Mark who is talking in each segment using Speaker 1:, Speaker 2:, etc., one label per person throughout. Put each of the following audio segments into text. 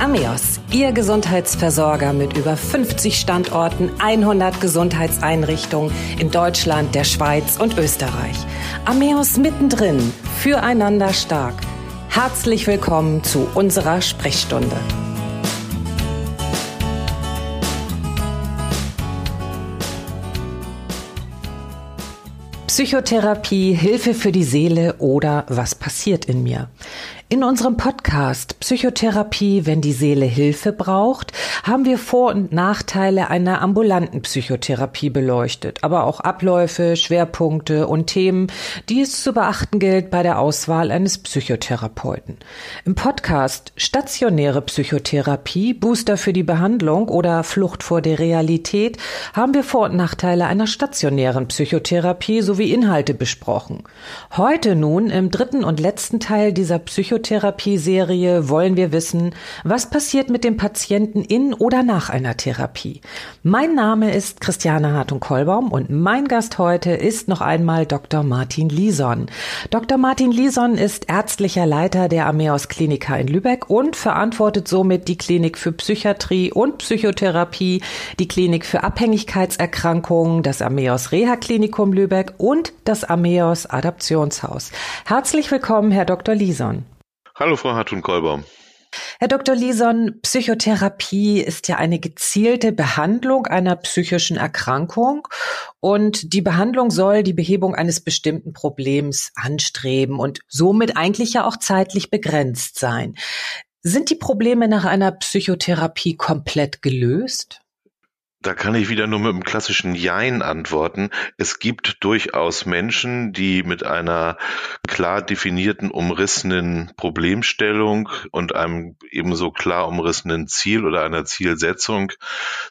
Speaker 1: Ameos, Ihr Gesundheitsversorger mit über 50 Standorten, 100 Gesundheitseinrichtungen in Deutschland, der Schweiz und Österreich. Ameos mittendrin, füreinander stark. Herzlich willkommen zu unserer Sprechstunde. Psychotherapie, Hilfe für die Seele oder was passiert in mir? In unserem Podcast Psychotherapie, wenn die Seele Hilfe braucht, haben wir Vor- und Nachteile einer ambulanten Psychotherapie beleuchtet, aber auch Abläufe, Schwerpunkte und Themen, die es zu beachten gilt bei der Auswahl eines Psychotherapeuten. Im Podcast Stationäre Psychotherapie, Booster für die Behandlung oder Flucht vor der Realität haben wir Vor- und Nachteile einer stationären Psychotherapie sowie Inhalte besprochen. Heute nun im dritten und letzten Teil dieser Psychotherapie Psychotherapie-Serie wollen wir wissen, was passiert mit dem Patienten in oder nach einer Therapie. Mein Name ist Christiane Hartung-Kollbaum und mein Gast heute ist noch einmal Dr. Martin Lison. Dr. Martin Lison ist ärztlicher Leiter der Ameos Klinika in Lübeck und verantwortet somit die Klinik für Psychiatrie und Psychotherapie, die Klinik für Abhängigkeitserkrankungen, das Ameos Reha Klinikum Lübeck und das Ameos Adaptionshaus. Herzlich willkommen, Herr Dr. Lison.
Speaker 2: Hallo, Frau Hartun-Kolbaum.
Speaker 1: Herr Dr. Lison, Psychotherapie ist ja eine gezielte Behandlung einer psychischen Erkrankung und die Behandlung soll die Behebung eines bestimmten Problems anstreben und somit eigentlich ja auch zeitlich begrenzt sein. Sind die Probleme nach einer Psychotherapie komplett gelöst?
Speaker 2: Da kann ich wieder nur mit einem klassischen Jein antworten. Es gibt durchaus Menschen, die mit einer klar definierten, umrissenen Problemstellung und einem ebenso klar umrissenen Ziel oder einer Zielsetzung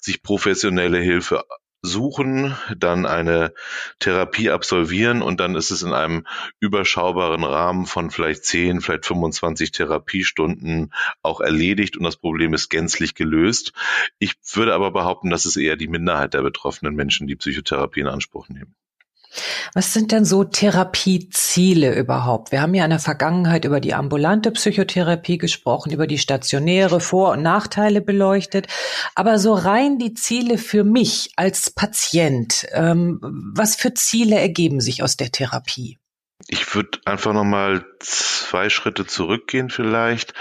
Speaker 2: sich professionelle Hilfe suchen, dann eine Therapie absolvieren und dann ist es in einem überschaubaren Rahmen von vielleicht 10, vielleicht 25 Therapiestunden auch erledigt und das Problem ist gänzlich gelöst. Ich würde aber behaupten, dass es eher die Minderheit der betroffenen Menschen, die Psychotherapie in Anspruch nehmen.
Speaker 1: Was sind denn so Therapieziele überhaupt? Wir haben ja in der Vergangenheit über die ambulante Psychotherapie gesprochen, über die stationäre Vor- und Nachteile beleuchtet. Aber so rein die Ziele für mich als Patient, ähm, was für Ziele ergeben sich aus der Therapie?
Speaker 2: Ich würde einfach nochmal zwei Schritte zurückgehen vielleicht.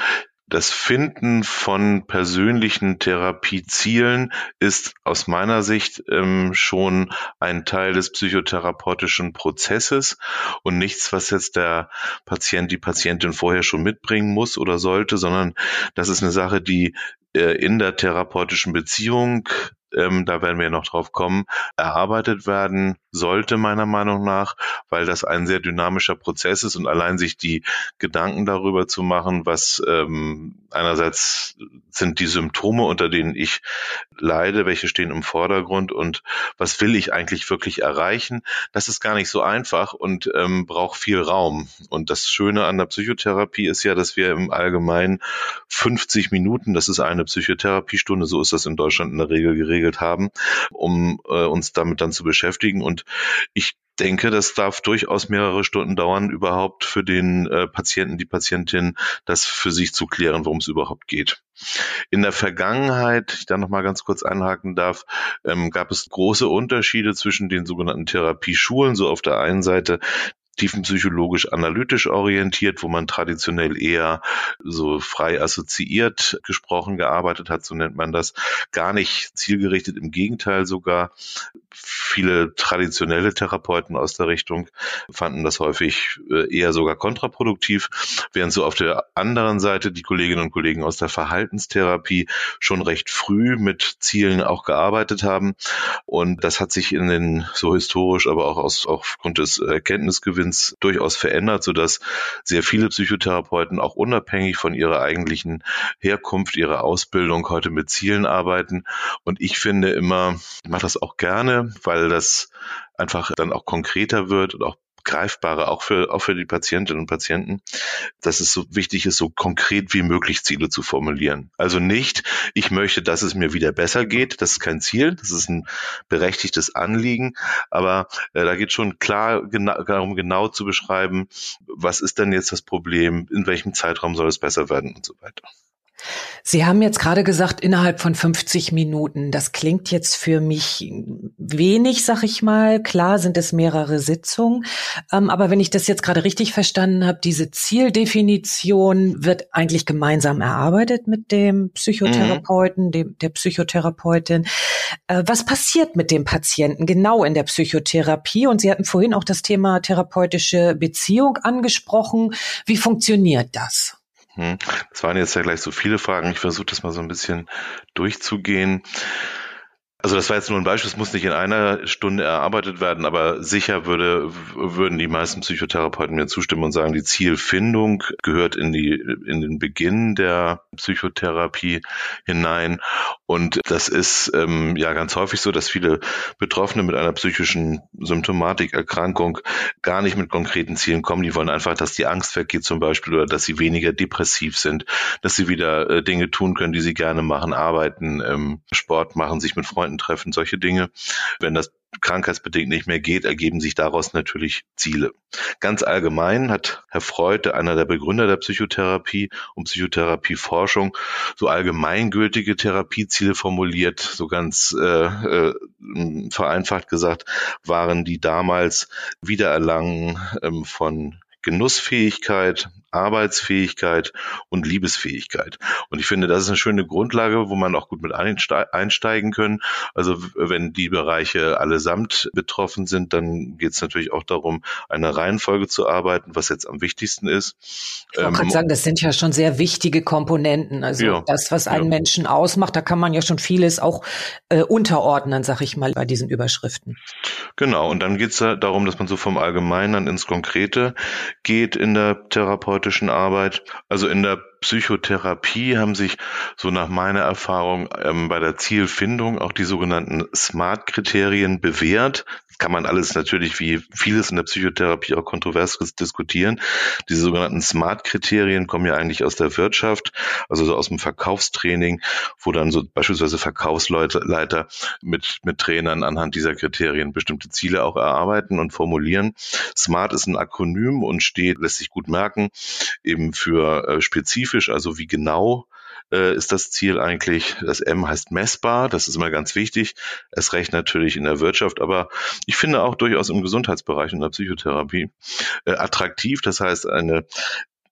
Speaker 2: Das Finden von persönlichen Therapiezielen ist aus meiner Sicht ähm, schon ein Teil des psychotherapeutischen Prozesses und nichts, was jetzt der Patient, die Patientin vorher schon mitbringen muss oder sollte, sondern das ist eine Sache, die äh, in der therapeutischen Beziehung ähm, da werden wir noch drauf kommen, erarbeitet werden sollte, meiner Meinung nach, weil das ein sehr dynamischer Prozess ist und allein sich die Gedanken darüber zu machen, was ähm, einerseits sind die Symptome, unter denen ich leide, welche stehen im Vordergrund und was will ich eigentlich wirklich erreichen, das ist gar nicht so einfach und ähm, braucht viel Raum. Und das Schöne an der Psychotherapie ist ja, dass wir im Allgemeinen 50 Minuten, das ist eine Psychotherapiestunde, so ist das in Deutschland in der Regel geregelt haben, um äh, uns damit dann zu beschäftigen. Und ich denke, das darf durchaus mehrere Stunden dauern, überhaupt für den äh, Patienten, die Patientin, das für sich zu klären, worum es überhaupt geht. In der Vergangenheit, ich da noch mal ganz kurz einhaken darf, ähm, gab es große Unterschiede zwischen den sogenannten Therapieschulen. So auf der einen Seite tiefenpsychologisch analytisch orientiert, wo man traditionell eher so frei assoziiert gesprochen gearbeitet hat, so nennt man das, gar nicht zielgerichtet, im Gegenteil sogar. Viele traditionelle Therapeuten aus der Richtung fanden das häufig äh, eher sogar kontraproduktiv, während so auf der anderen Seite die Kolleginnen und Kollegen aus der Verhaltenstherapie schon recht früh mit Zielen auch gearbeitet haben. Und das hat sich in den so historisch, aber auch aus, aufgrund des Erkenntnisgewinns Wissens durchaus verändert, sodass sehr viele Psychotherapeuten auch unabhängig von ihrer eigentlichen Herkunft, ihrer Ausbildung heute mit Zielen arbeiten. Und ich finde immer, ich mache das auch gerne, weil das einfach dann auch konkreter wird und auch greifbarer, auch für, auch für die Patientinnen und Patienten, dass es so wichtig ist, so konkret wie möglich Ziele zu formulieren. Also nicht, ich möchte, dass es mir wieder besser geht, das ist kein Ziel, das ist ein berechtigtes Anliegen, aber äh, da geht schon klar genau, darum, genau zu beschreiben, was ist denn jetzt das Problem, in welchem Zeitraum soll es besser werden und so weiter.
Speaker 1: Sie haben jetzt gerade gesagt, innerhalb von 50 Minuten. Das klingt jetzt für mich wenig, sag ich mal. Klar sind es mehrere Sitzungen. Ähm, aber wenn ich das jetzt gerade richtig verstanden habe, diese Zieldefinition wird eigentlich gemeinsam erarbeitet mit dem Psychotherapeuten, mhm. dem, der Psychotherapeutin. Äh, was passiert mit dem Patienten genau in der Psychotherapie? Und Sie hatten vorhin auch das Thema therapeutische Beziehung angesprochen. Wie funktioniert das?
Speaker 2: Hm. Das waren jetzt ja gleich so viele Fragen. Ich versuche das mal so ein bisschen durchzugehen. Also das war jetzt nur ein Beispiel, es muss nicht in einer Stunde erarbeitet werden, aber sicher würde, würden die meisten Psychotherapeuten mir zustimmen und sagen, die Zielfindung gehört in die, in den Beginn der Psychotherapie hinein. Und das ist ähm, ja ganz häufig so, dass viele Betroffene mit einer psychischen Symptomatik, Erkrankung gar nicht mit konkreten Zielen kommen. Die wollen einfach, dass die Angst weggeht zum Beispiel oder dass sie weniger depressiv sind, dass sie wieder äh, Dinge tun können, die sie gerne machen, arbeiten, ähm, Sport machen, sich mit Freunden treffen, solche Dinge. Wenn das krankheitsbedingt nicht mehr geht, ergeben sich daraus natürlich Ziele. Ganz allgemein hat Herr Freud, einer der Begründer der Psychotherapie und Psychotherapieforschung, so allgemeingültige Therapieziele formuliert, so ganz äh, äh, vereinfacht gesagt, waren die damals Wiedererlangen ähm, von Genussfähigkeit, Arbeitsfähigkeit und Liebesfähigkeit. Und ich finde, das ist eine schöne Grundlage, wo man auch gut mit einsteigen können. Also wenn die Bereiche allesamt betroffen sind, dann geht es natürlich auch darum, eine Reihenfolge zu arbeiten, was jetzt am wichtigsten ist.
Speaker 1: Ich wollte ähm, sagen, das sind ja schon sehr wichtige Komponenten. Also ja, das, was einen ja. Menschen ausmacht, da kann man ja schon vieles auch äh, unterordnen, sag ich mal, bei diesen Überschriften.
Speaker 2: Genau, und dann geht es darum, dass man so vom Allgemeinen ins Konkrete geht in der therapeutischen Arbeit. Also in der Psychotherapie haben sich so nach meiner Erfahrung ähm, bei der Zielfindung auch die sogenannten SMART-Kriterien bewährt kann man alles natürlich wie vieles in der Psychotherapie auch kontrovers diskutieren. Diese sogenannten Smart-Kriterien kommen ja eigentlich aus der Wirtschaft, also so aus dem Verkaufstraining, wo dann so beispielsweise Verkaufsleiter mit, mit Trainern anhand dieser Kriterien bestimmte Ziele auch erarbeiten und formulieren. Smart ist ein Akronym und steht, lässt sich gut merken, eben für äh, spezifisch, also wie genau äh, ist das Ziel eigentlich, das M heißt messbar, das ist immer ganz wichtig, es recht natürlich in der Wirtschaft, aber ich finde auch durchaus im Gesundheitsbereich und der Psychotherapie äh, attraktiv, das heißt eine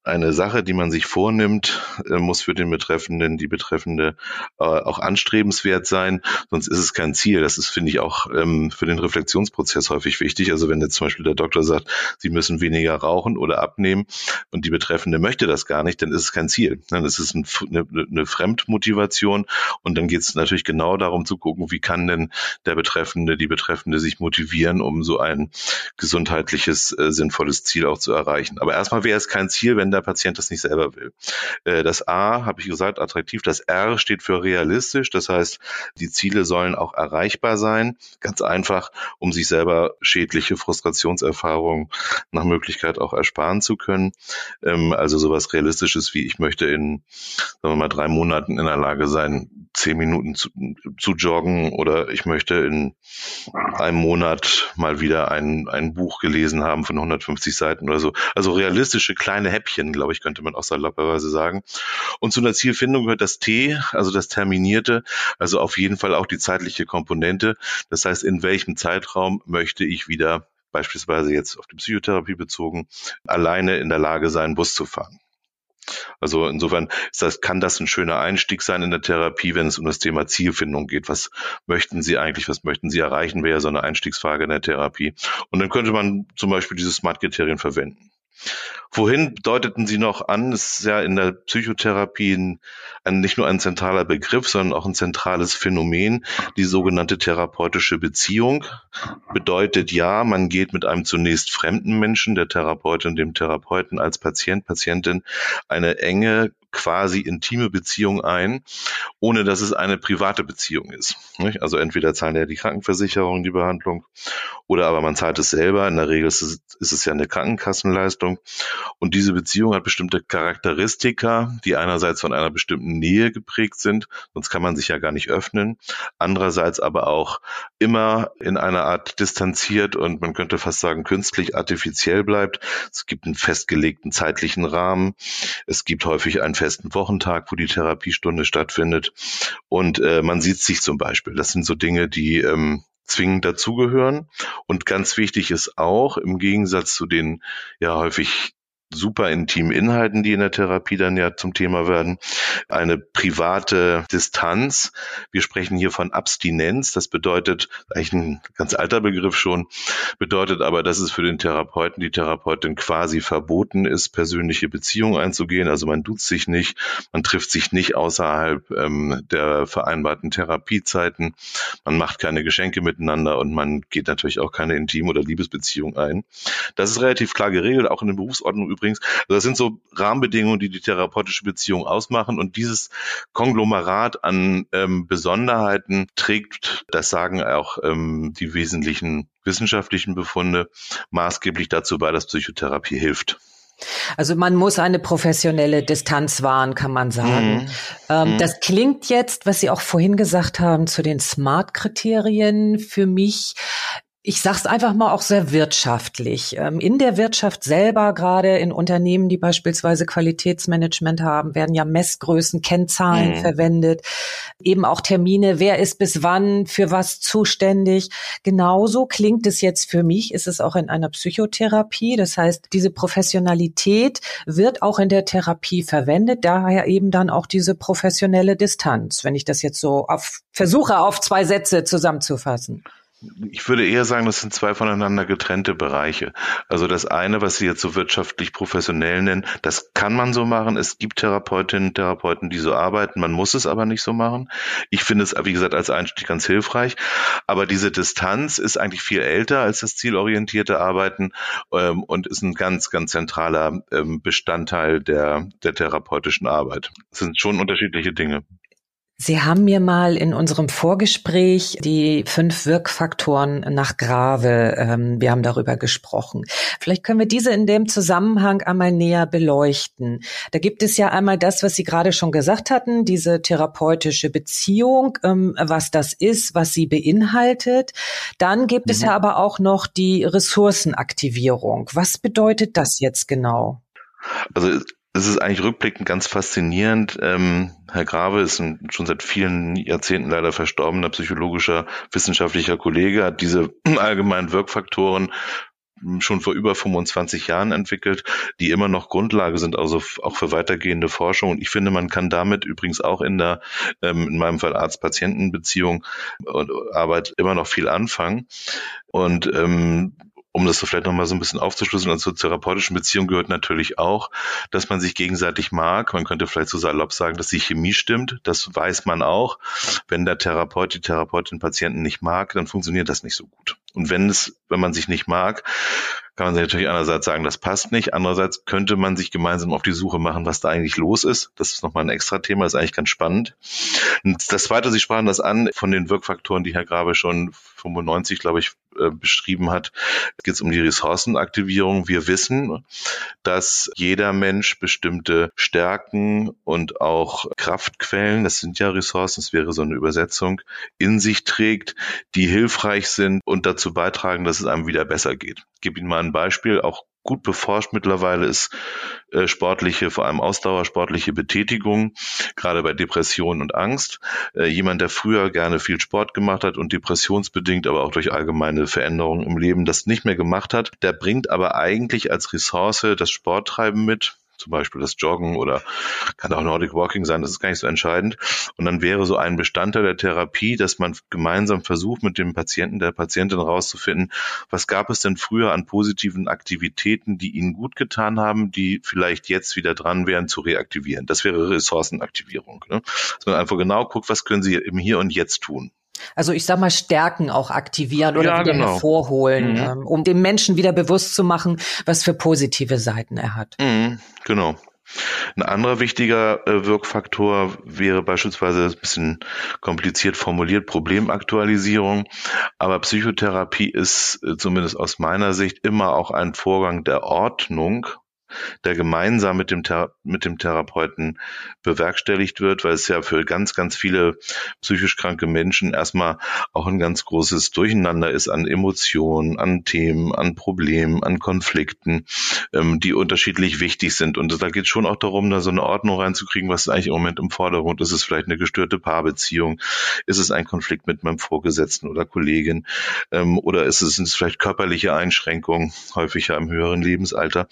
Speaker 2: eine Sache, die man sich vornimmt, äh, muss für den Betreffenden, die Betreffende äh, auch anstrebenswert sein, sonst ist es kein Ziel. Das ist, finde ich, auch ähm, für den Reflexionsprozess häufig wichtig. Also wenn jetzt zum Beispiel der Doktor sagt, Sie müssen weniger rauchen oder abnehmen und die Betreffende möchte das gar nicht, dann ist es kein Ziel. Dann ist es eine, eine Fremdmotivation und dann geht es natürlich genau darum zu gucken, wie kann denn der Betreffende, die Betreffende sich motivieren, um so ein gesundheitliches, äh, sinnvolles Ziel auch zu erreichen. Aber erstmal wäre es kein Ziel, wenn der Patient das nicht selber will. Äh, das A, habe ich gesagt, attraktiv. Das R steht für realistisch. Das heißt, die Ziele sollen auch erreichbar sein. Ganz einfach, um sich selber schädliche Frustrationserfahrungen nach Möglichkeit auch ersparen zu können. Ähm, also sowas Realistisches wie ich möchte in, sagen wir mal, drei Monaten in der Lage sein, zehn Minuten zu, zu joggen oder ich möchte in einem Monat mal wieder ein, ein Buch gelesen haben von 150 Seiten oder so. Also realistische kleine Häppchen Termin, glaube ich, könnte man auch salopperweise sagen. Und zu einer Zielfindung gehört das T, also das Terminierte, also auf jeden Fall auch die zeitliche Komponente. Das heißt, in welchem Zeitraum möchte ich wieder beispielsweise jetzt auf die Psychotherapie bezogen, alleine in der Lage sein, Bus zu fahren. Also insofern das, kann das ein schöner Einstieg sein in der Therapie, wenn es um das Thema Zielfindung geht. Was möchten Sie eigentlich, was möchten Sie erreichen, wäre ja so eine Einstiegsfrage in der Therapie. Und dann könnte man zum Beispiel diese Smart-Kriterien verwenden. Wohin deuteten Sie noch an? Ist ja in der Psychotherapie ein, ein, nicht nur ein zentraler Begriff, sondern auch ein zentrales Phänomen. Die sogenannte therapeutische Beziehung bedeutet ja, man geht mit einem zunächst fremden Menschen, der Therapeutin, dem Therapeuten als Patient, Patientin, eine enge quasi intime Beziehung ein, ohne dass es eine private Beziehung ist. Also entweder zahlen ja die Krankenversicherung die Behandlung oder aber man zahlt es selber. In der Regel ist es, ist es ja eine Krankenkassenleistung. Und diese Beziehung hat bestimmte Charakteristika, die einerseits von einer bestimmten Nähe geprägt sind, sonst kann man sich ja gar nicht öffnen. Andererseits aber auch immer in einer Art distanziert und man könnte fast sagen künstlich artifiziell bleibt. Es gibt einen festgelegten zeitlichen Rahmen. Es gibt häufig ein festen Wochentag, wo die Therapiestunde stattfindet. Und äh, man sieht sich zum Beispiel. Das sind so Dinge, die ähm, zwingend dazugehören. Und ganz wichtig ist auch, im Gegensatz zu den ja häufig super intimen Inhalten, die in der Therapie dann ja zum Thema werden, eine private Distanz. Wir sprechen hier von Abstinenz. Das bedeutet, eigentlich ein ganz alter Begriff schon, bedeutet aber, dass es für den Therapeuten, die Therapeutin quasi verboten ist, persönliche Beziehungen einzugehen. Also man duzt sich nicht, man trifft sich nicht außerhalb ähm, der vereinbarten Therapiezeiten, man macht keine Geschenke miteinander und man geht natürlich auch keine Intim- oder Liebesbeziehung ein. Das ist relativ klar geregelt, auch in der Berufsordnung übrigens. Also das sind so Rahmenbedingungen, die die therapeutische Beziehung ausmachen. Und dieses Konglomerat an ähm, Besonderheiten trägt, das sagen auch ähm, die wesentlichen wissenschaftlichen Befunde, maßgeblich dazu bei, dass Psychotherapie hilft.
Speaker 1: Also man muss eine professionelle Distanz wahren, kann man sagen. Mhm. Ähm, mhm. Das klingt jetzt, was Sie auch vorhin gesagt haben, zu den Smart-Kriterien für mich ich sag's einfach mal auch sehr wirtschaftlich. Ähm, in der Wirtschaft selber, gerade in Unternehmen, die beispielsweise Qualitätsmanagement haben, werden ja Messgrößen, Kennzahlen mhm. verwendet, eben auch Termine, wer ist bis wann für was zuständig. Genauso klingt es jetzt für mich, ist es auch in einer Psychotherapie. Das heißt, diese Professionalität wird auch in der Therapie verwendet, daher eben dann auch diese professionelle Distanz, wenn ich das jetzt so auf, versuche, auf zwei Sätze zusammenzufassen.
Speaker 2: Ich würde eher sagen, das sind zwei voneinander getrennte Bereiche. Also das eine, was Sie jetzt so wirtschaftlich professionell nennen, das kann man so machen. Es gibt Therapeutinnen, Therapeuten, die so arbeiten. Man muss es aber nicht so machen. Ich finde es, wie gesagt, als Einstieg ganz hilfreich. Aber diese Distanz ist eigentlich viel älter als das zielorientierte Arbeiten ähm, und ist ein ganz, ganz zentraler ähm, Bestandteil der, der therapeutischen Arbeit. Das sind schon unterschiedliche Dinge.
Speaker 1: Sie haben mir mal in unserem Vorgespräch die fünf Wirkfaktoren nach Grave, ähm, wir haben darüber gesprochen. Vielleicht können wir diese in dem Zusammenhang einmal näher beleuchten. Da gibt es ja einmal das, was Sie gerade schon gesagt hatten, diese therapeutische Beziehung, ähm, was das ist, was sie beinhaltet. Dann gibt mhm. es ja aber auch noch die Ressourcenaktivierung. Was bedeutet das jetzt genau?
Speaker 2: Also es ist eigentlich rückblickend ganz faszinierend. Ähm, Herr Grave ist ein schon seit vielen Jahrzehnten leider verstorbener psychologischer wissenschaftlicher Kollege, hat diese allgemeinen Wirkfaktoren schon vor über 25 Jahren entwickelt, die immer noch Grundlage sind, also auch für weitergehende Forschung. Und ich finde, man kann damit übrigens auch in der, ähm, in meinem Fall Arzt-Patienten-Beziehung und Arbeit immer noch viel anfangen. Und ähm, um das so vielleicht nochmal so ein bisschen aufzuschlüsseln, und zur therapeutischen Beziehung gehört natürlich auch, dass man sich gegenseitig mag. Man könnte vielleicht so salopp sagen, dass die Chemie stimmt. Das weiß man auch. Wenn der Therapeut die Therapeutin Patienten nicht mag, dann funktioniert das nicht so gut. Und wenn es, wenn man sich nicht mag, kann man sich natürlich einerseits sagen, das passt nicht. Andererseits könnte man sich gemeinsam auf die Suche machen, was da eigentlich los ist. Das ist nochmal ein extra Thema, ist eigentlich ganz spannend. Und das zweite, Sie sprachen das an, von den Wirkfaktoren, die Herr Grabe schon 95, glaube ich, äh, beschrieben hat, geht es um die Ressourcenaktivierung. Wir wissen, dass jeder Mensch bestimmte Stärken und auch Kraftquellen, das sind ja Ressourcen, das wäre so eine Übersetzung, in sich trägt, die hilfreich sind und dazu beitragen, dass es einem wieder besser geht. Ich gebe Ihnen mal ein Beispiel, auch gut beforscht mittlerweile ist äh, sportliche, vor allem ausdauersportliche Betätigung, gerade bei Depression und Angst. Äh, jemand, der früher gerne viel Sport gemacht hat und depressionsbedingt, aber auch durch allgemeine Veränderungen im Leben das nicht mehr gemacht hat, der bringt aber eigentlich als Ressource das Sporttreiben mit, zum Beispiel das Joggen oder kann auch Nordic Walking sein, das ist gar nicht so entscheidend. Und dann wäre so ein Bestandteil der Therapie, dass man gemeinsam versucht, mit dem Patienten, der Patientin herauszufinden, was gab es denn früher an positiven Aktivitäten, die ihnen gut getan haben, die vielleicht jetzt wieder dran wären zu reaktivieren. Das wäre Ressourcenaktivierung. Ne? Dass man einfach genau guckt, was können sie im Hier und Jetzt tun.
Speaker 1: Also ich sag mal, Stärken auch aktivieren oder ja, wieder genau. hervorholen, mhm. ähm, um dem Menschen wieder bewusst zu machen, was für positive Seiten er hat.
Speaker 2: Mhm, genau. Ein anderer wichtiger äh, Wirkfaktor wäre beispielsweise ein bisschen kompliziert formuliert Problemaktualisierung. Aber Psychotherapie ist äh, zumindest aus meiner Sicht immer auch ein Vorgang der Ordnung der gemeinsam mit dem, mit dem Therapeuten bewerkstelligt wird, weil es ja für ganz, ganz viele psychisch kranke Menschen erstmal auch ein ganz großes Durcheinander ist an Emotionen, an Themen, an Problemen, an Konflikten, ähm, die unterschiedlich wichtig sind. Und da geht es schon auch darum, da so eine Ordnung reinzukriegen, was ist eigentlich im Moment im Vordergrund ist. Es vielleicht eine gestörte Paarbeziehung? Ist es ein Konflikt mit meinem Vorgesetzten oder Kollegin? Ähm, oder ist es, sind es vielleicht körperliche Einschränkungen, häufig ja im höheren Lebensalter?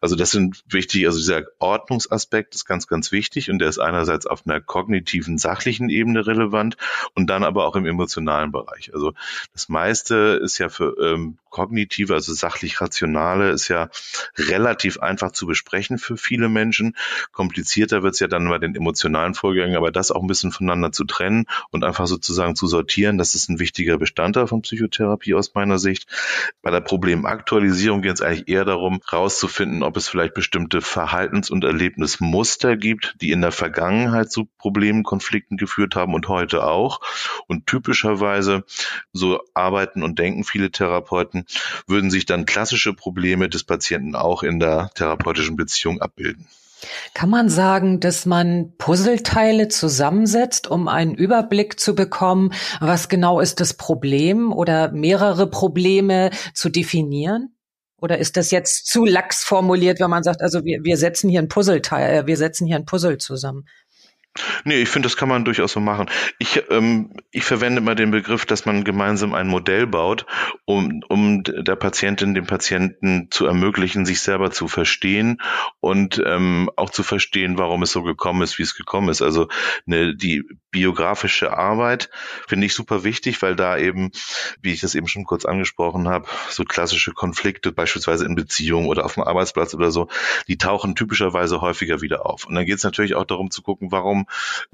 Speaker 2: Also das sind wichtig, also dieser Ordnungsaspekt ist ganz, ganz wichtig und der ist einerseits auf einer kognitiven, sachlichen Ebene relevant und dann aber auch im emotionalen Bereich. Also das meiste ist ja für ähm, kognitive, also sachlich rationale, ist ja relativ einfach zu besprechen für viele Menschen. Komplizierter wird es ja dann bei den emotionalen Vorgängen, aber das auch ein bisschen voneinander zu trennen und einfach sozusagen zu sortieren, das ist ein wichtiger Bestandteil von Psychotherapie aus meiner Sicht. Bei der Problemaktualisierung geht es eigentlich eher darum, herauszufinden, ob es vielleicht bestimmte Verhaltens- und Erlebnismuster gibt, die in der Vergangenheit zu Problemen, Konflikten geführt haben und heute auch. Und typischerweise, so arbeiten und denken viele Therapeuten, würden sich dann klassische Probleme des Patienten auch in der therapeutischen Beziehung abbilden.
Speaker 1: Kann man sagen, dass man Puzzleteile zusammensetzt, um einen Überblick zu bekommen, was genau ist das Problem oder mehrere Probleme zu definieren? Oder ist das jetzt zu lax formuliert, wenn man sagt, also wir, wir setzen hier ein Puzzleteil, äh, wir setzen hier ein Puzzle zusammen?
Speaker 2: Nee, ich finde, das kann man durchaus so machen. Ich, ähm, ich verwende mal den Begriff, dass man gemeinsam ein Modell baut, um, um der Patientin, dem Patienten zu ermöglichen, sich selber zu verstehen und ähm, auch zu verstehen, warum es so gekommen ist, wie es gekommen ist. Also eine, die biografische Arbeit finde ich super wichtig, weil da eben, wie ich das eben schon kurz angesprochen habe, so klassische Konflikte, beispielsweise in Beziehungen oder auf dem Arbeitsplatz oder so, die tauchen typischerweise häufiger wieder auf. Und dann geht es natürlich auch darum zu gucken, warum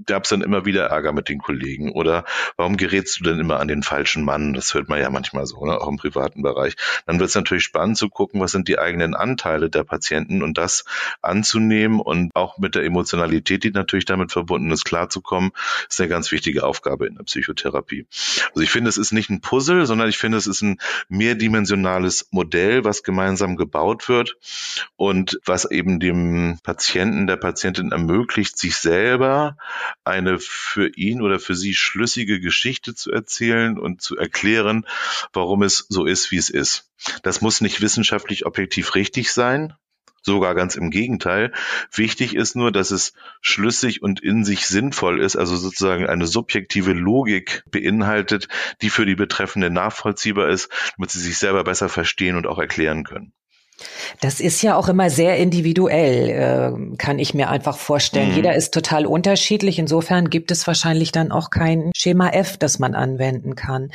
Speaker 2: gab es dann immer wieder Ärger mit den Kollegen? Oder warum gerätst du denn immer an den falschen Mann? Das hört man ja manchmal so, ne? auch im privaten Bereich. Dann wird es natürlich spannend zu gucken, was sind die eigenen Anteile der Patienten und das anzunehmen und auch mit der Emotionalität, die natürlich damit verbunden ist, klarzukommen, ist eine ganz wichtige Aufgabe in der Psychotherapie. Also ich finde, es ist nicht ein Puzzle, sondern ich finde, es ist ein mehrdimensionales Modell, was gemeinsam gebaut wird und was eben dem Patienten, der Patientin ermöglicht, sich selber eine für ihn oder für sie schlüssige Geschichte zu erzählen und zu erklären, warum es so ist, wie es ist. Das muss nicht wissenschaftlich objektiv richtig sein, sogar ganz im Gegenteil. Wichtig ist nur, dass es schlüssig und in sich sinnvoll ist, also sozusagen eine subjektive Logik beinhaltet, die für die Betreffende nachvollziehbar ist, damit sie sich selber besser verstehen und auch erklären können.
Speaker 1: Das ist ja auch immer sehr individuell, äh, kann ich mir einfach vorstellen. Mhm. Jeder ist total unterschiedlich. Insofern gibt es wahrscheinlich dann auch kein Schema F, das man anwenden kann.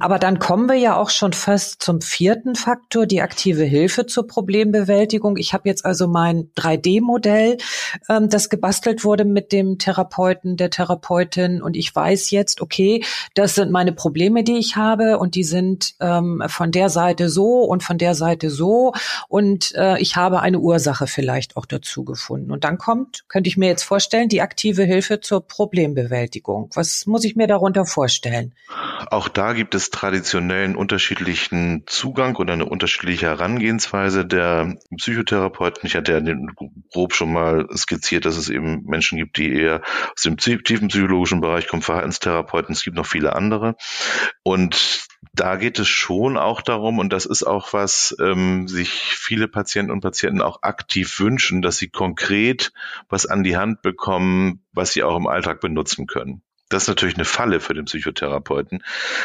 Speaker 1: Aber dann kommen wir ja auch schon fast zum vierten Faktor, die aktive Hilfe zur Problembewältigung. Ich habe jetzt also mein 3D-Modell, ähm, das gebastelt wurde mit dem Therapeuten, der Therapeutin. Und ich weiß jetzt, okay, das sind meine Probleme, die ich habe. Und die sind ähm, von der Seite so und von der Seite so und äh, ich habe eine Ursache vielleicht auch dazu gefunden. Und dann kommt, könnte ich mir jetzt vorstellen, die aktive Hilfe zur Problembewältigung. Was muss ich mir darunter vorstellen?
Speaker 2: Auch da gibt es traditionellen unterschiedlichen Zugang oder eine unterschiedliche Herangehensweise der Psychotherapeuten. Ich hatte ja grob schon mal skizziert, dass es eben Menschen gibt, die eher aus dem tiefen psychologischen Bereich kommen, Verhaltenstherapeuten. Es gibt noch viele andere. Und da geht es schon auch darum, und das ist auch was, ähm, sich viele Patienten und Patienten auch aktiv wünschen, dass sie konkret was an die Hand bekommen, was sie auch im Alltag benutzen können. Das ist natürlich eine Falle für den Psychotherapeuten.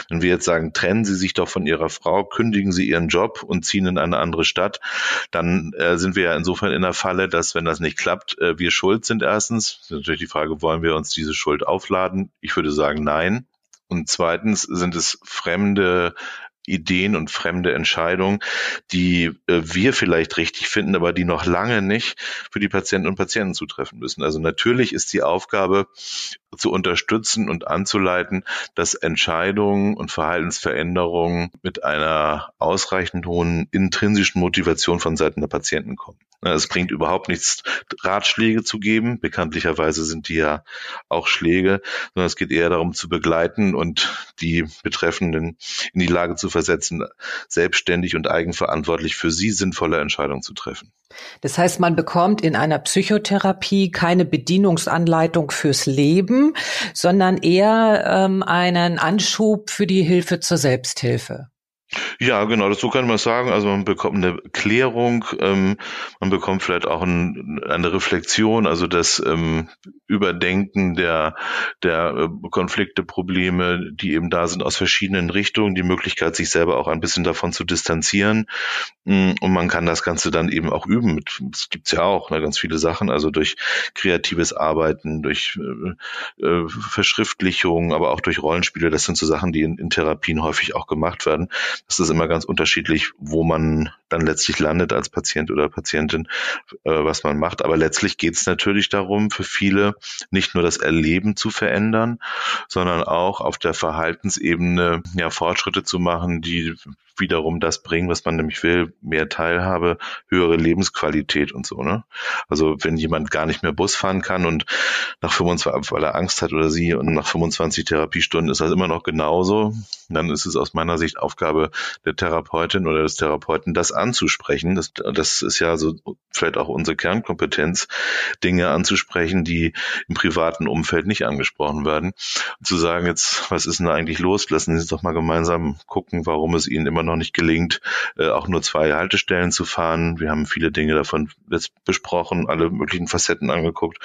Speaker 2: Wenn wir jetzt sagen, trennen Sie sich doch von Ihrer Frau, kündigen Sie Ihren Job und ziehen in eine andere Stadt, dann äh, sind wir ja insofern in der Falle, dass wenn das nicht klappt, äh, wir schuld sind erstens. Das ist natürlich die Frage, wollen wir uns diese Schuld aufladen? Ich würde sagen, nein. Und zweitens sind es fremde Ideen und fremde Entscheidungen, die äh, wir vielleicht richtig finden, aber die noch lange nicht für die Patienten und Patienten zutreffen müssen. Also natürlich ist die Aufgabe zu unterstützen und anzuleiten, dass Entscheidungen und Verhaltensveränderungen mit einer ausreichend hohen intrinsischen Motivation von Seiten der Patienten kommen. Es bringt überhaupt nichts, Ratschläge zu geben. Bekanntlicherweise sind die ja auch Schläge, sondern es geht eher darum zu begleiten und die Betreffenden in die Lage zu versetzen, selbstständig und eigenverantwortlich für sie sinnvolle Entscheidungen zu treffen.
Speaker 1: Das heißt, man bekommt in einer Psychotherapie keine Bedienungsanleitung fürs Leben, sondern eher ähm, einen Anschub für die Hilfe zur Selbsthilfe.
Speaker 2: Ja, genau, so kann man sagen. Also man bekommt eine Klärung, ähm, man bekommt vielleicht auch ein, eine Reflexion, also das ähm, Überdenken der, der äh, Konflikte, Probleme, die eben da sind aus verschiedenen Richtungen, die Möglichkeit, sich selber auch ein bisschen davon zu distanzieren. Mm, und man kann das Ganze dann eben auch üben. Es gibt's ja auch ne, ganz viele Sachen, also durch kreatives Arbeiten, durch äh, äh, Verschriftlichung, aber auch durch Rollenspiele. Das sind so Sachen, die in, in Therapien häufig auch gemacht werden ist es immer ganz unterschiedlich, wo man dann letztlich landet als Patient oder Patientin, äh, was man macht. Aber letztlich geht es natürlich darum, für viele nicht nur das Erleben zu verändern, sondern auch auf der Verhaltensebene ja Fortschritte zu machen, die wiederum das bringen, was man nämlich will, mehr Teilhabe, höhere Lebensqualität und so. Ne? Also wenn jemand gar nicht mehr Bus fahren kann und nach 25, weil er Angst hat oder sie und nach 25 Therapiestunden ist das immer noch genauso, dann ist es aus meiner Sicht Aufgabe der Therapeutin oder des Therapeuten, das anzusprechen. Das, das ist ja so vielleicht auch unsere Kernkompetenz, Dinge anzusprechen, die im privaten Umfeld nicht angesprochen werden. Und zu sagen, jetzt, was ist denn da eigentlich los? Lassen Sie uns doch mal gemeinsam gucken, warum es Ihnen immer noch nicht gelingt, äh, auch nur zwei Haltestellen zu fahren. Wir haben viele Dinge davon jetzt besprochen, alle möglichen Facetten angeguckt.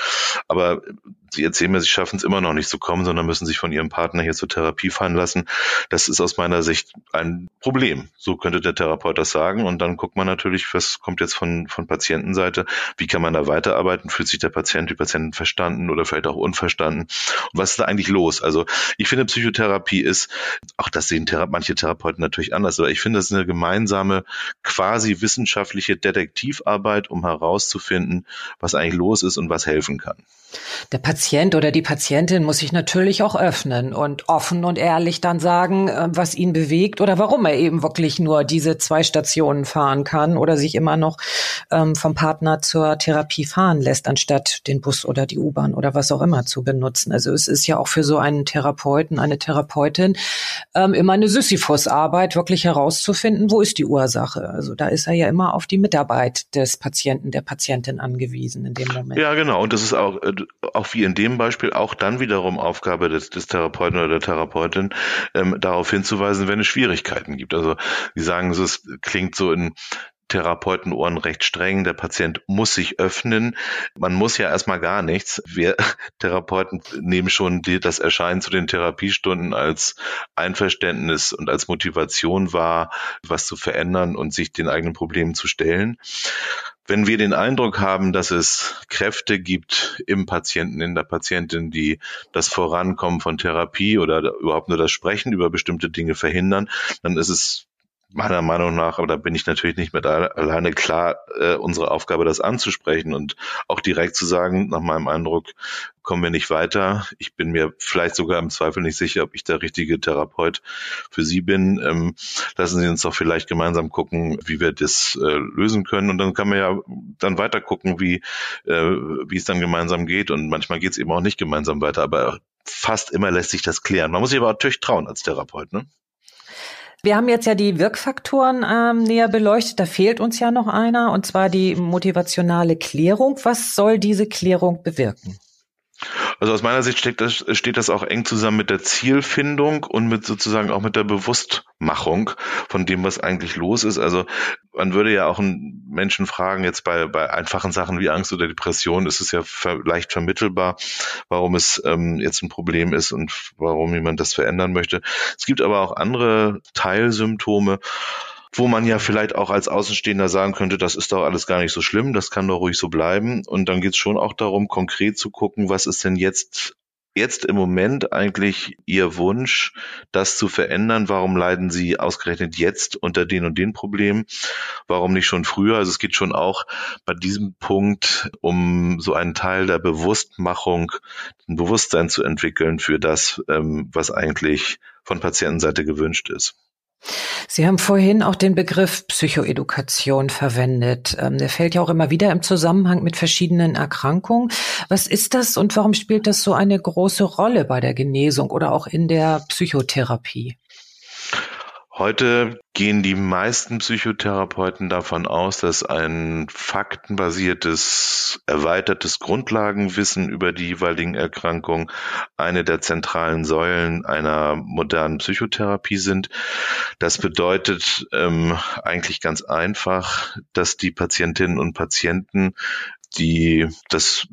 Speaker 2: Aber Sie erzählen mir, Sie schaffen es immer noch nicht zu kommen, sondern müssen sich von Ihrem Partner hier zur Therapie fahren lassen. Das ist aus meiner Sicht ein Problem. So könnte der Therapeut das sagen. Und dann guckt man natürlich, was kommt jetzt von, von Patientenseite? Wie kann man da weiterarbeiten? Fühlt sich der Patient, die Patientin verstanden oder vielleicht auch unverstanden? Und was ist da eigentlich los? Also ich finde, Psychotherapie ist, auch das sehen Thera manche Therapeuten natürlich anders, aber ich finde, das ist eine gemeinsame, quasi wissenschaftliche Detektivarbeit, um herauszufinden, was eigentlich los ist und was helfen kann.
Speaker 1: Der Patient oder die Patientin muss sich natürlich auch öffnen und offen und ehrlich dann sagen, äh, was ihn bewegt oder warum er eben wirklich nur diese zwei Stationen fahren kann oder sich immer noch ähm, vom Partner zur Therapie fahren lässt, anstatt den Bus oder die U-Bahn oder was auch immer zu benutzen. Also es ist ja auch für so einen Therapeuten, eine Therapeutin ähm, immer eine Sisyphus-Arbeit, wirklich herauszufinden, wo ist die Ursache. Also da ist er ja immer auf die Mitarbeit des Patienten, der Patientin angewiesen in dem Moment.
Speaker 2: Ja, genau. Und das ist auch äh, auch wie in dem Beispiel auch dann wiederum Aufgabe des, des Therapeuten oder der Therapeutin, ähm, darauf hinzuweisen, wenn es Schwierigkeiten gibt. Also die sagen, es klingt so in Therapeutenohren recht streng. Der Patient muss sich öffnen. Man muss ja erstmal gar nichts. Wir Therapeuten nehmen schon das Erscheinen zu den Therapiestunden als Einverständnis und als Motivation wahr, was zu verändern und sich den eigenen Problemen zu stellen. Wenn wir den Eindruck haben, dass es Kräfte gibt im Patienten, in der Patientin, die das Vorankommen von Therapie oder überhaupt nur das Sprechen über bestimmte Dinge verhindern, dann ist es meiner Meinung nach, aber da bin ich natürlich nicht mit alleine klar, äh, unsere Aufgabe, das anzusprechen und auch direkt zu sagen, nach meinem Eindruck kommen wir nicht weiter. Ich bin mir vielleicht sogar im Zweifel nicht sicher, ob ich der richtige Therapeut für Sie bin. Ähm, lassen Sie uns doch vielleicht gemeinsam gucken, wie wir das äh, lösen können. Und dann kann man ja dann weiter gucken, wie, äh, wie es dann gemeinsam geht. Und manchmal geht es eben auch nicht gemeinsam weiter, aber fast immer lässt sich das klären. Man muss sich aber natürlich trauen als Therapeut, ne?
Speaker 1: Wir haben jetzt ja die Wirkfaktoren ähm, näher beleuchtet. Da fehlt uns ja noch einer, und zwar die motivationale Klärung. Was soll diese Klärung bewirken?
Speaker 2: Also aus meiner Sicht steht das, steht das auch eng zusammen mit der Zielfindung und mit sozusagen auch mit der Bewusstmachung von dem, was eigentlich los ist. Also man würde ja auch einen Menschen fragen, jetzt bei, bei einfachen Sachen wie Angst oder Depression ist es ja ver leicht vermittelbar, warum es ähm, jetzt ein Problem ist und warum jemand das verändern möchte. Es gibt aber auch andere Teilsymptome, wo man ja vielleicht auch als Außenstehender sagen könnte, das ist doch alles gar nicht so schlimm, das kann doch ruhig so bleiben. Und dann geht es schon auch darum, konkret zu gucken, was ist denn jetzt jetzt im Moment eigentlich Ihr Wunsch, das zu verändern? Warum leiden Sie ausgerechnet jetzt unter den und den Problemen? Warum nicht schon früher? Also es geht schon auch bei diesem Punkt um so einen Teil der Bewusstmachung, ein Bewusstsein zu entwickeln für das, ähm, was eigentlich von Patientenseite gewünscht ist.
Speaker 1: Sie haben vorhin auch den Begriff Psychoedukation verwendet. Ähm, der fällt ja auch immer wieder im Zusammenhang mit verschiedenen Erkrankungen. Was ist das und warum spielt das so eine große Rolle bei der Genesung oder auch in der Psychotherapie?
Speaker 2: Heute gehen die meisten Psychotherapeuten davon aus, dass ein faktenbasiertes, erweitertes Grundlagenwissen über die jeweiligen Erkrankungen eine der zentralen Säulen einer modernen Psychotherapie sind. Das bedeutet ähm, eigentlich ganz einfach, dass die Patientinnen und Patienten die das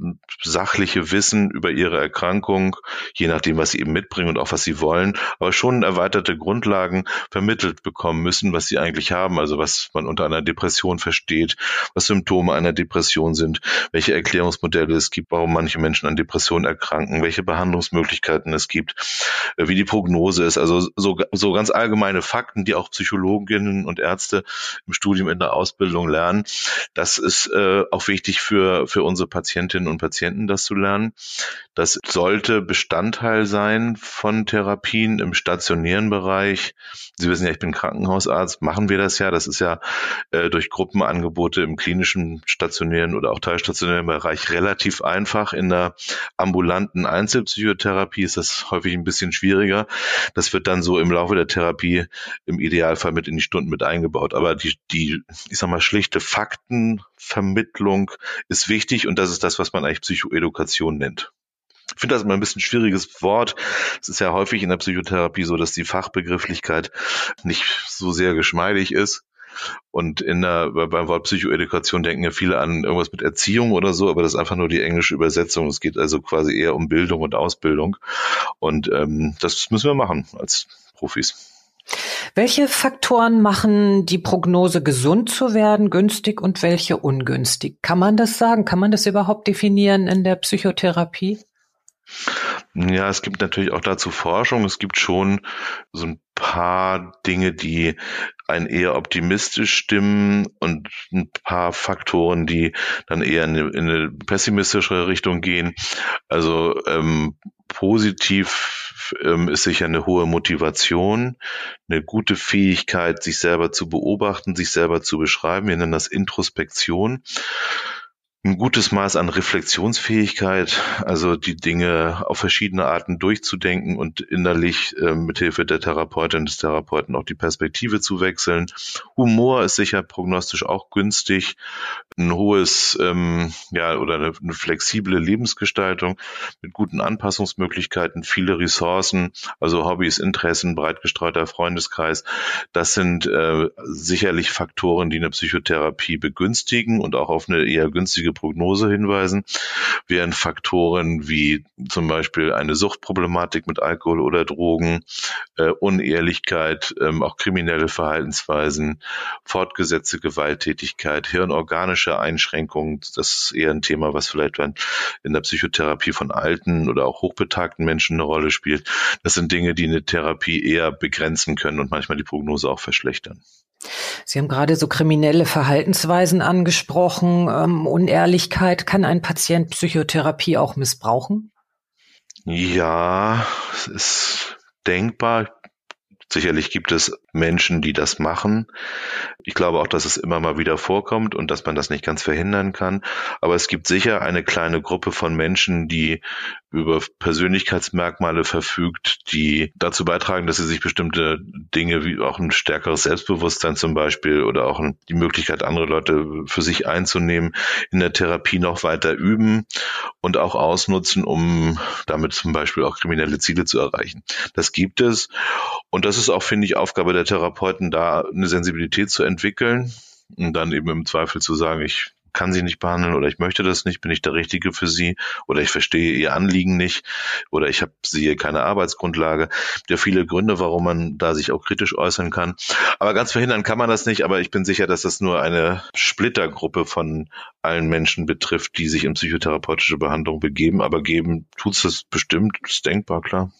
Speaker 2: sachliche Wissen über ihre Erkrankung, je nachdem, was sie eben mitbringen und auch was sie wollen, aber schon erweiterte Grundlagen vermittelt bekommen müssen, was sie eigentlich haben, also was man unter einer Depression versteht, was Symptome einer Depression sind, welche Erklärungsmodelle es gibt, warum manche Menschen an Depressionen erkranken, welche Behandlungsmöglichkeiten es gibt, äh, wie die Prognose ist, also so, so ganz allgemeine Fakten, die auch Psychologinnen und Ärzte im Studium in der Ausbildung lernen. Das ist äh, auch wichtig für für, unsere Patientinnen und Patienten, das zu lernen. Das sollte Bestandteil sein von Therapien im stationären Bereich. Sie wissen ja, ich bin Krankenhausarzt, machen wir das ja. Das ist ja äh, durch Gruppenangebote im klinischen, stationären oder auch teilstationären Bereich relativ einfach. In der ambulanten Einzelpsychotherapie ist das häufig ein bisschen schwieriger. Das wird dann so im Laufe der Therapie im Idealfall mit in die Stunden mit eingebaut. Aber die, die ich sag mal, schlichte Faktenvermittlung ist wichtig und das ist das, was man eigentlich Psychoedukation nennt. Ich finde das immer ein bisschen ein schwieriges Wort. Es ist ja häufig in der Psychotherapie so, dass die Fachbegrifflichkeit nicht so sehr geschmeidig ist. Und in der, beim Wort Psychoedukation denken ja viele an irgendwas mit Erziehung oder so, aber das ist einfach nur die englische Übersetzung. Es geht also quasi eher um Bildung und Ausbildung. Und ähm, das müssen wir machen als Profis.
Speaker 1: Welche Faktoren machen die Prognose gesund zu werden günstig und welche ungünstig? Kann man das sagen? Kann man das überhaupt definieren in der Psychotherapie?
Speaker 2: Ja, es gibt natürlich auch dazu Forschung. Es gibt schon so ein paar Dinge, die einen eher optimistisch stimmen und ein paar Faktoren, die dann eher in eine, in eine pessimistischere Richtung gehen. Also ähm, positiv ähm, ist sicher eine hohe Motivation, eine gute Fähigkeit, sich selber zu beobachten, sich selber zu beschreiben. Wir nennen das Introspektion ein gutes Maß an Reflexionsfähigkeit, also die Dinge auf verschiedene Arten durchzudenken und innerlich äh, mithilfe der Therapeutin des Therapeuten auch die Perspektive zu wechseln. Humor ist sicher prognostisch auch günstig. Ein hohes, ähm, ja, oder eine, eine flexible Lebensgestaltung mit guten Anpassungsmöglichkeiten, viele Ressourcen, also Hobbys, Interessen, breit gestreuter Freundeskreis. Das sind äh, sicherlich Faktoren, die eine Psychotherapie begünstigen und auch auf eine eher günstige Prognose hinweisen, während Faktoren wie zum Beispiel eine Suchtproblematik mit Alkohol oder Drogen, äh, Unehrlichkeit, ähm, auch kriminelle Verhaltensweisen, fortgesetzte Gewalttätigkeit, hirnorganische Einschränkungen, das ist eher ein Thema, was vielleicht dann in der Psychotherapie von alten oder auch hochbetagten Menschen eine Rolle spielt. Das sind Dinge, die eine Therapie eher begrenzen können und manchmal die Prognose auch verschlechtern.
Speaker 1: Sie haben gerade so kriminelle Verhaltensweisen angesprochen. Ähm, Unehrlichkeit. Kann ein Patient Psychotherapie auch missbrauchen?
Speaker 2: Ja, es ist denkbar. Sicherlich gibt es Menschen, die das machen. Ich glaube auch, dass es immer mal wieder vorkommt und dass man das nicht ganz verhindern kann. Aber es gibt sicher eine kleine Gruppe von Menschen, die über Persönlichkeitsmerkmale verfügt, die dazu beitragen, dass sie sich bestimmte Dinge wie auch ein stärkeres Selbstbewusstsein zum Beispiel oder auch die Möglichkeit, andere Leute für sich einzunehmen, in der Therapie noch weiter üben und auch ausnutzen, um damit zum Beispiel auch kriminelle Ziele zu erreichen. Das gibt es. Und das ist auch, finde ich, Aufgabe der Therapeuten, da eine Sensibilität zu entwickeln und dann eben im Zweifel zu sagen, ich kann sie nicht behandeln oder ich möchte das nicht, bin ich der Richtige für sie oder ich verstehe ihr Anliegen nicht oder ich habe sie keine Arbeitsgrundlage. Ja, viele Gründe, warum man da sich auch kritisch äußern kann. Aber ganz verhindern kann man das nicht, aber ich bin sicher, dass das nur eine Splittergruppe von allen Menschen betrifft, die sich in psychotherapeutische Behandlung begeben. Aber geben tut's das bestimmt, ist denkbar, klar.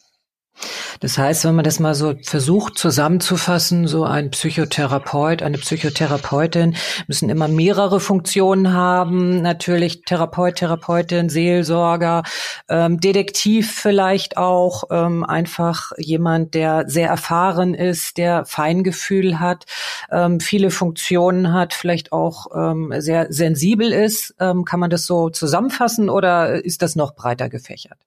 Speaker 1: Das heißt, wenn man das mal so versucht zusammenzufassen, so ein Psychotherapeut, eine Psychotherapeutin müssen immer mehrere Funktionen haben. Natürlich Therapeut, Therapeutin, Seelsorger, ähm, Detektiv vielleicht auch, ähm, einfach jemand, der sehr erfahren ist, der Feingefühl hat, ähm, viele Funktionen hat, vielleicht auch ähm, sehr sensibel ist. Ähm, kann man das so zusammenfassen oder ist das noch breiter gefächert?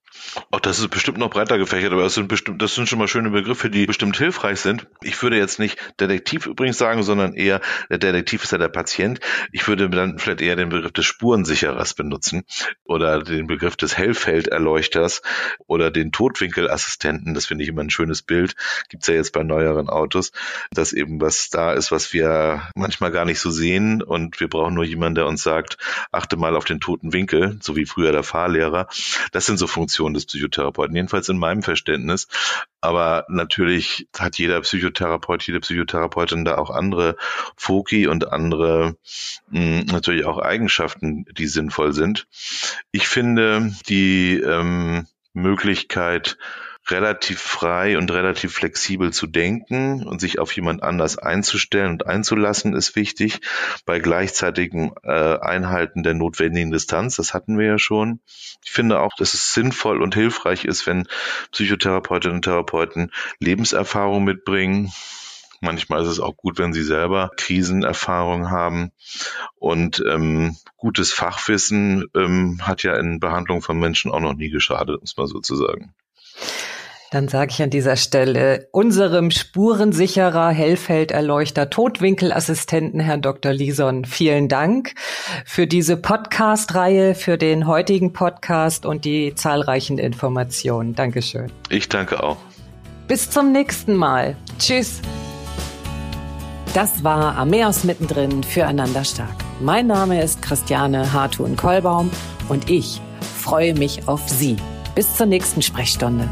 Speaker 2: Auch das ist bestimmt noch breiter gefächert, aber es sind bestimmt, das sind schon mal schöne Begriffe, die bestimmt hilfreich sind. Ich würde jetzt nicht Detektiv übrigens sagen, sondern eher, der Detektiv ist ja der Patient. Ich würde dann vielleicht eher den Begriff des Spurensicherers benutzen oder den Begriff des Hellfelderleuchters oder den Totwinkelassistenten. Das finde ich immer ein schönes Bild. Gibt's ja jetzt bei neueren Autos, dass eben was da ist, was wir manchmal gar nicht so sehen und wir brauchen nur jemanden, der uns sagt, achte mal auf den toten Winkel, so wie früher der Fahrlehrer. Das sind so Funktionen des Psychotherapeuten, jedenfalls in meinem Verständnis. Aber natürlich hat jeder Psychotherapeut, jede Psychotherapeutin da auch andere Foki und andere mh, hm, natürlich auch Eigenschaften, die sinnvoll sind. Ich finde die ähm, Möglichkeit, relativ frei und relativ flexibel zu denken und sich auf jemand anders einzustellen und einzulassen, ist wichtig. Bei gleichzeitigem äh, Einhalten der notwendigen Distanz, das hatten wir ja schon. Ich finde auch, dass es sinnvoll und hilfreich ist, wenn Psychotherapeutinnen und Therapeuten Lebenserfahrung mitbringen. Manchmal ist es auch gut, wenn sie selber Krisenerfahrung haben. Und ähm, gutes Fachwissen ähm, hat ja in Behandlung von Menschen auch noch nie geschadet, muss man sozusagen.
Speaker 1: Dann sage ich an dieser Stelle unserem Spurensicherer, Hellfelderleuchter, Totwinkelassistenten, Herrn Dr. Lison, vielen Dank für diese Podcast-Reihe, für den heutigen Podcast und die zahlreichen Informationen. Dankeschön.
Speaker 2: Ich danke auch.
Speaker 1: Bis zum nächsten Mal. Tschüss. Das war Ameos mittendrin füreinander stark. Mein Name ist Christiane Hartun-Kollbaum und ich freue mich auf Sie. Bis zur nächsten Sprechstunde.